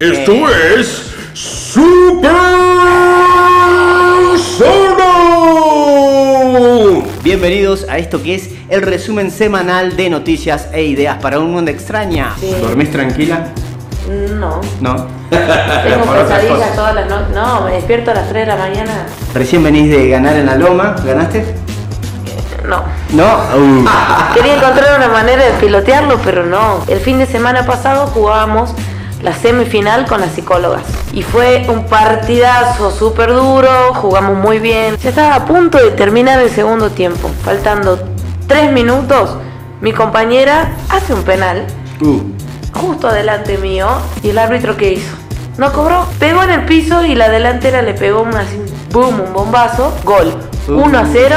Esto es Super Solo. Bienvenidos a esto que es el resumen semanal de noticias e ideas para un mundo extraña. Sí. ¿Dormís tranquila? No. No. Tengo pesadillas todas las noches. No, me despierto a las 3 de la mañana. Recién venís de ganar en la loma, ¿ganaste? No. No. Uh. Quería encontrar una manera de pilotearlo, pero no. El fin de semana pasado jugábamos la semifinal con las psicólogas. Y fue un partidazo súper duro, jugamos muy bien. Ya estaba a punto de terminar el segundo tiempo. Faltando 3 minutos, mi compañera hace un penal Uh. justo adelante mío y el árbitro que hizo no cobró pegó en el piso y la delantera le pegó un así boom un bombazo gol 1 a 0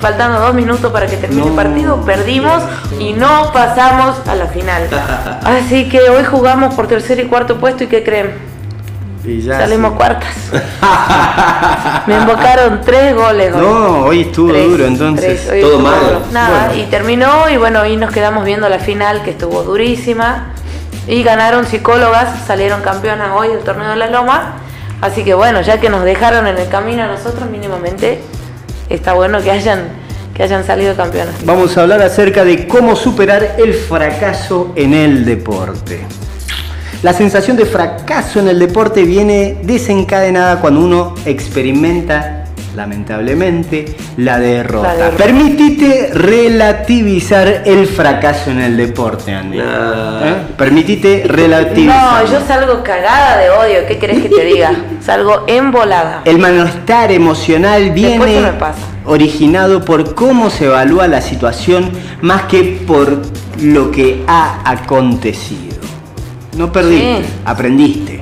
faltando dos minutos para que termine el partido perdimos y no pasamos a la final así que hoy jugamos por tercer y cuarto puesto y qué creen Y ya salimos sí. cuartas me invocaron tres goles hoy. No, hoy estuvo Tres, duro entonces. tres, todo estuvo mal. duro. Nada, Bueno. y terminó y bueno, hoy nos quedamos viendo la final que estuvo durísima. Y ganaron psicólogas, salieron campeonas hoy del torneo de la Loma. Así que bueno, ya que nos dejaron en el camino a nosotros mínimamente, está bueno que hayan, que hayan salido campeonas. Vamos a hablar acerca de cómo superar el fracaso en el deporte. La sensación de fracaso en el deporte viene desencadenada cuando uno experimenta, lamentablemente, la derrota. La derrota. Permitite relativizar el fracaso en el deporte, Andy. Nah. ¿Eh? Permitite relativizar. No, yo salgo cagada de odio, ¿qué querés que te diga? Salgo embolada. El malestar emocional viene se me pasa. originado por cómo se evalúa la situación más que por lo que ha acontecido. No perdiste, Sí. aprendiste.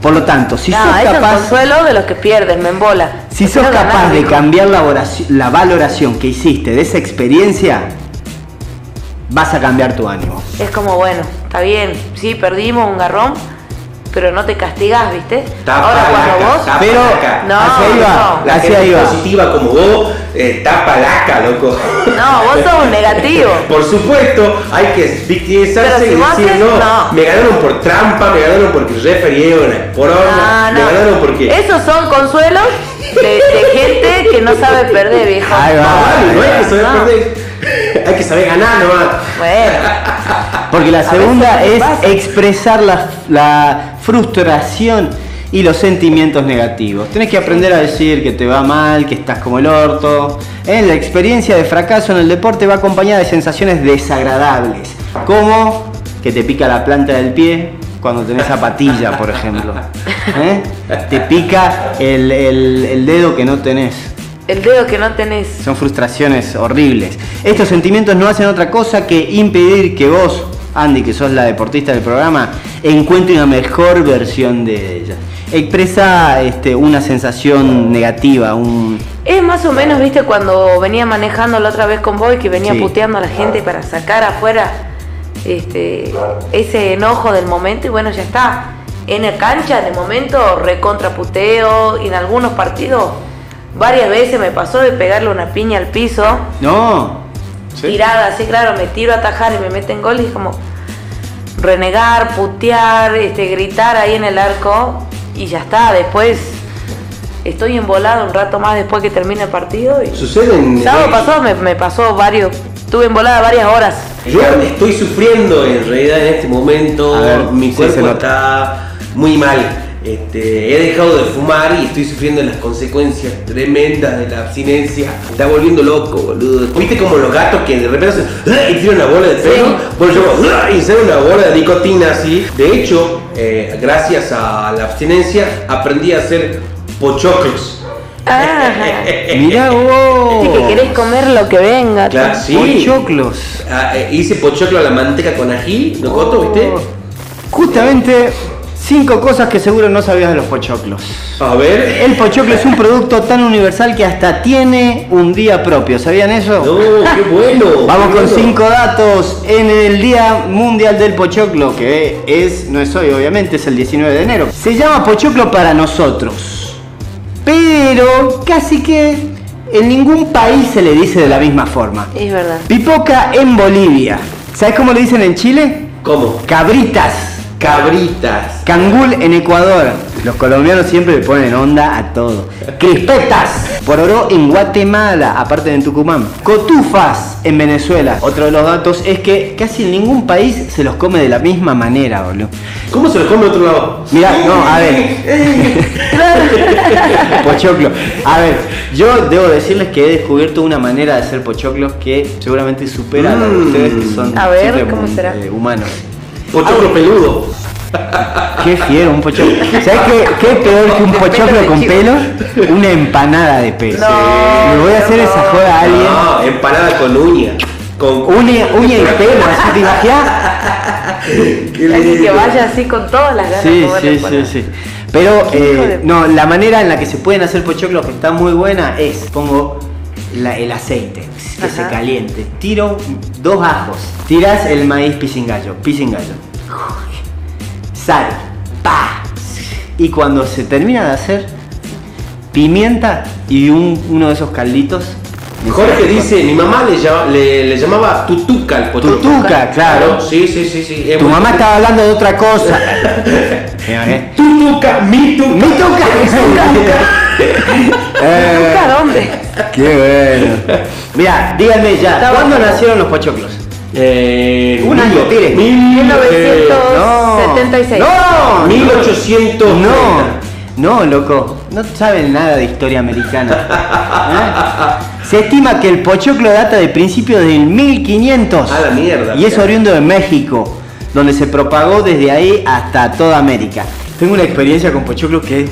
Por lo tanto, si no, sos es el capaz, consuelo de los que pierden, me embola. Si sos capaz de cambiar la, oraci- la valoración que hiciste de esa experiencia, vas a cambiar tu ánimo. Es como, bueno, está bien, sí, perdimos un garrón, pero no te castigás, ¿viste? Tapa Ahora cuando laca, vos... tapa Pero laca. No, hacia ahí va, no. La hacia gente ahí va. positiva como vos, eh, tapa laca, loco. No, vos sos un negativo. Por supuesto, hay que victimizarse Pero si y decir, haces- no, no. me ganaron por trampa, me ganaron porque referieron una poronga, No, me no. ganaron porque... Esos son consuelos de, de gente que no sabe perder, viejo. Ahí va. Vale, no hay que saber No. perder. Hay que saber ganar nomás. Bueno, Porque la A segunda es pasa. expresar la, la frustración y los sentimientos negativos. Tenés que aprender a decir que te va mal, que estás como el orto. ¿Eh? La experiencia de fracaso en el deporte va acompañada de sensaciones desagradables, como que te pica la planta del pie cuando tenés zapatilla, por ejemplo. ¿Eh? Te pica el, el- el dedo que no tenés. el dedo que no tenés. Son frustraciones horribles. Estos sentimientos no hacen otra cosa que impedir que vos, Andy, que sos la deportista del programa, encuentre una mejor versión de ella. Expresa este, una sensación negativa, un... Es más o menos, viste, cuando venía manejando la otra vez con vos y que venía Sí. puteando a la gente para sacar afuera este, ese enojo del momento y bueno, ya está. En la cancha, de momento, recontra puteo y en algunos partidos, varias veces me pasó de pegarle una piña al piso, No. tirada, así claro, me tiro a atajar y me meten gol y es como renegar, putear, este, gritar ahí en el arco y ya está. Después estoy embolado un rato más después que termine el partido y Sucede en... sábado pasado me, me pasó varios, estuve embolada varias horas. Yo estoy sufriendo en realidad en este momento, ver, mi cuerpo está muy mal. Este, he dejado de fumar y estoy sufriendo las consecuencias tremendas de la abstinencia. Me está volviendo loco, boludo. ¿Viste como los gatos que de repente hacen "Ah", y tiran una bola de pelo? Sí. Bueno, yo "Ah", y sale una bola de nicotina así. De hecho, eh, gracias a la abstinencia aprendí a hacer pochoclos. Ajá. Mirá vos. Que querés comer lo que venga. Claro, sí. Pochoclos. Ah, eh, hice pochoclo a la manteca con ají, locoto, ¿viste? Justamente cinco cosas que seguro no sabías de los pochoclos. A ver. El pochoclo es un producto tan universal que hasta tiene un día propio. ¿Sabían eso? No, qué bueno. Vamos qué con bueno. cinco datos en el Día Mundial del Pochoclo, que es, no es hoy obviamente, es el 19 de enero. Se llama Pochoclo para nosotros, pero casi que en ningún país se le dice de la misma forma. Es verdad. Pipoca en Bolivia. ¿Sabes cómo le dicen en Chile? ¿Cómo? Cabritas. Cabritas. Cangul en Ecuador. Los colombianos siempre le ponen onda a todo. Crispetas. Pororó en Guatemala, aparte de en Tucumán. Cotufas en Venezuela. Otro de los datos es que casi en ningún país se los come de la misma manera, boludo. ¿Cómo se lo come en otro lado? Mira, no, a ver. pochoclo. A ver, yo debo decirles que he descubierto una manera de hacer pochoclos que seguramente supera a la de Mm. ustedes que son A ver, siempre, ¿cómo será? eh, humanos. Pochoclo peludo. Qué fiero, un pochoclo. ¿Sabes qué, qué es peor que un pochoclo con pelo? Una empanada de pelo. No, Le voy a hacer no. esa joda a alguien. No, empanada con uña. Con Uña, uña y pelo, así te imaginas. Que vaya así con todas las ganas Sí, sí, sí, sí. Pero eh, no, la manera en la que se pueden hacer pochoclos que está muy buena es pongo la- el aceite que se caliente, tiro dos ajos, tiras el maíz pisingallo, pisingallo, sal, pa, y cuando se termina de hacer pimienta y un- uno de esos calditos. Jorge dice, mi mamá le, llama- le- le llamaba tutuca al pochoclo. Tutuca, claro. Sí, sí, sí, sí. es Tu muy- mamá estaba hablando de otra cosa. Mira, ¿eh? Tutuca, mi tuca. Mi tuca. Eh, ¿Nunca dónde? Qué bueno. Mira, díganme ya, ¿cuándo nacieron los pochoclos? Eh, Un año, tire. mil- 1976. No, 1800. No, no, loco. No saben nada de historia americana. ¿Eh? Se estima que el pochoclo data de principios del 1500. A la mierda, Y es oriundo de México, donde se propagó desde ahí hasta toda América. Tengo una experiencia con pochoclo que es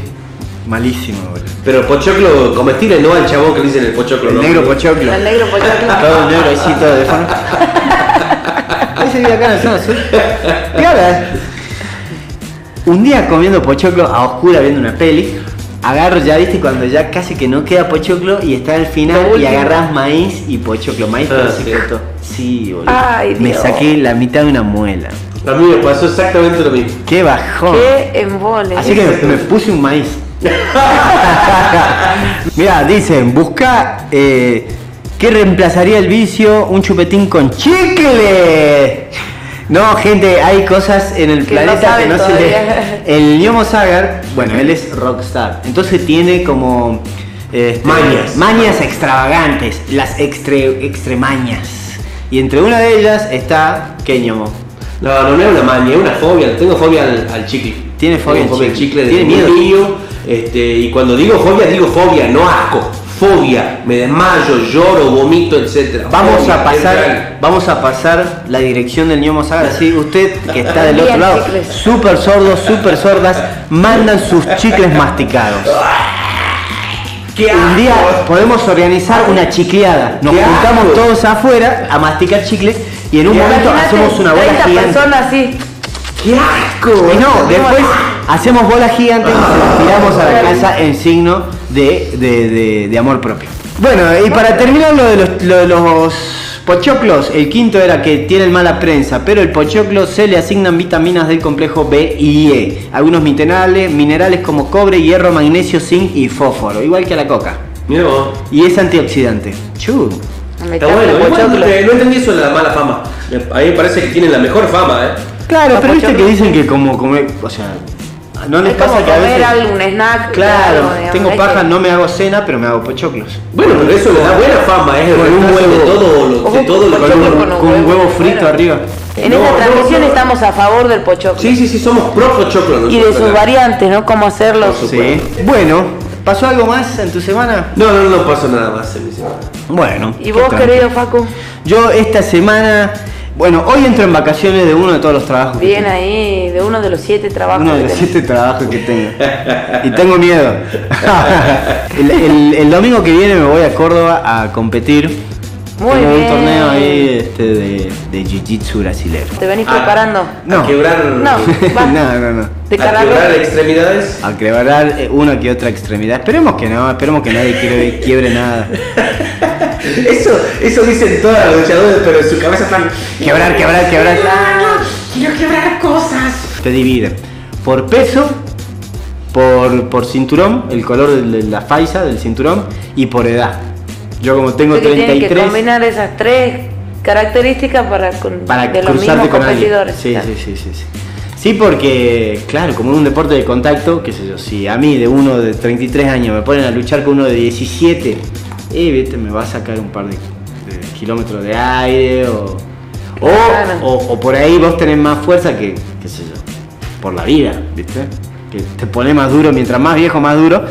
malísima, boludo. Pero pochoclo comestible, no al chabón que le dicen el pochoclo. El ¿no? negro pochoclo. El negro pochoclo. Todo negro así, todo de fondo. Ese vive acá en la zona sur. Piola. Un día comiendo pochoclo a oscura viendo una peli, agarro ya, viste, cuando ya casi que no queda pochoclo y está al final y agarras maíz y pochoclo, maíz Ah, pero sí. secreto. Sí, boludo. Ay, Me Dios. saqué la mitad de una muela. A mí me pasó exactamente lo mismo. Qué bajón. Qué embole. Así que me, me puse un maíz. Mira, dicen, busca eh, ¿qué reemplazaría el vicio? Un chupetín con chicle. No, gente, hay cosas en el Que no planeta que no se le. El Ñomo Sagar, bueno, él es rockstar. Entonces tiene como. este, Mañas. Mañas extravagantes, las extre, extremañas. Y entre una de ellas está. ¿Qué Ñomo? No, no, no es una maña, es una fobia. Tengo fobia al, al chicle. Tiene fobia Tengo al fobia al chicle. chicle Tiene miedo. Este, y cuando digo fobia, digo fobia, no asco. Fobia. Me desmayo, lloro, vomito, etc. Vamos Fobia, a pasar, vamos a pasar la dirección del ñomo Sagar. Así usted que está del otro lado, súper sordos, súper sordas, mandan sus chicles masticados. ¡Qué Un día podemos organizar una chicleada. Nos ¡Qué juntamos asco! todos afuera a masticar chicles y en un ¡Qué momento hacemos una bola 30 gigante. personas así. ¡Qué asco! Y no, después hacemos bolas gigantes y las tiramos a la casa en signo de, de- de- de amor propio. Bueno, y para terminar lo de los, lo de los pochoclos, el quinto era que tienen mala prensa, pero el pochoclo se le asignan vitaminas del complejo B y E, algunos minerales, minerales como cobre, hierro, magnesio, zinc y fósforo, igual que a la coca. Vos. Y es antioxidante. Chu. Está bueno, no, entendí eso de la mala fama. A mí me parece que tienen la mejor fama, ¿eh? Claro, pero viste que dicen que como comer, o sea, no les Es como pasa que a veces... algún snack. Claro, tengo paja, que- no me hago cena, pero me hago pochoclos. Bueno, pero eso le da buena fama, es el Con un reemplazo de huevo. todo lo, de todo lo con un, con un con un huevo, huevo frito bueno. arriba. En No, esta transmisión no. estamos a favor del pochoclo. Sí, sí, sí, somos pro pochoclo y de sus acá. variantes, ¿no? Cómo hacerlo. Sí. Bueno, ¿pasó algo más en tu semana? No, no, no pasó nada más en mi semana. Bueno. ¿Y vos, querido Facu? Yo esta semana, bueno, hoy entro en vacaciones de uno de todos los trabajos. que Bien tengo. ahí, de uno de los siete trabajos. Uno de que los siete trabajos que tengo. Y tengo miedo. el, el- el domingo que viene me voy a Córdoba a competir. Muy Tengo bien. un torneo ahí este, de, de jiu-jitsu brasilero. ¿Te venís Ah, preparando? No. A quebrar, No. No, no, no. De a quebrar extremidades. A quebrar eh, una que otra extremidad. Esperemos que no, esperemos que nadie quiebre, quiebre nada. Eso, eso dicen todas las luchadoras, pero en su cabeza están. Quebrar, quebrar, quebrar. Quiero quebrar cosas. Te divide por peso, por, por cinturón, el color de la faisa del cinturón y por edad. Yo como tengo Así que tienen que 33 combinar esas tres características para, con, para de los cruzarte mismos con alguien. competidores. Sí, Claro. sí, sí, sí, sí. Sí, porque, claro, como es un deporte de contacto, qué sé yo, si a mí de uno de 33 años me ponen a luchar con uno de 17, eh, viste, me va a sacar un par de, de kilómetros de aire o, o, Claro. o- o por ahí vos tenés más fuerza que, qué sé yo, por la vida, viste, que te pone más duro, mientras más viejo, más duro,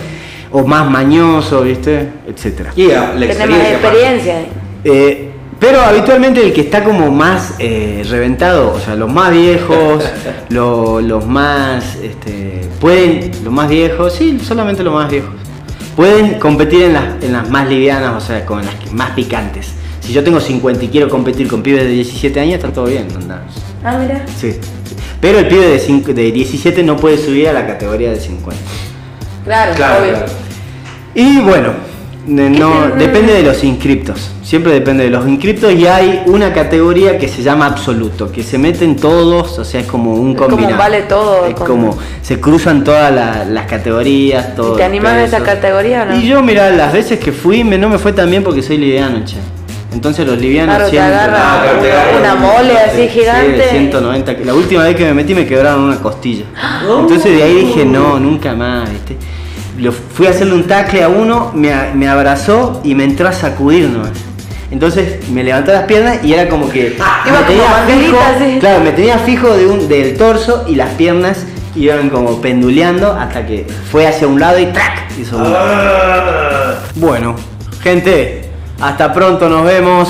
o más mañoso, viste, etcétera. Y la más experiencia. experiencia. Eh, pero habitualmente el que está como más eh, reventado, o sea, los más viejos, lo- los más, este, pueden, los más viejos, sí, solamente los más viejos, pueden competir en las, en las más livianas, o sea, con las que- más picantes. Si yo tengo 50 y quiero competir con pibes de 17 años, está todo bien, anda. Ah, mira. Sí. Pero el pibe de, cinco- de 17 no puede subir a la categoría de 50. Claro, Claro, obvio. claro. Y bueno, no, depende de los inscriptos. Siempre depende de los inscriptos y hay una categoría que se llama absoluto, que se meten todos, o sea, es como un Es como combinado. vale todo, Es con- como se cruzan todas la- las categorías, todo. ¿Y te animás a esa categoría o no? Y yo, mira, las veces que fui me, no me fue tan bien porque soy liviano, che. Entonces los livianos Claro, te siempre- agarra Ah, claro, te una, agarra una un- mole así Sí, gigante. 190. La última vez que me metí me quebraron una costilla. Entonces de ahí dije, no, nunca más, ¿viste? Lo, fui a hacerle un tacle a uno, me, abrazó y me entró a sacudir nomás. Entonces me levantó las piernas y era como que Iba me tenía fijo, así. claro, me tenía fijo de un, del torso y las piernas iban como penduleando hasta que fue hacia un lado y ¡trac! hizo un- Ah. Bueno, gente, hasta pronto, nos vemos.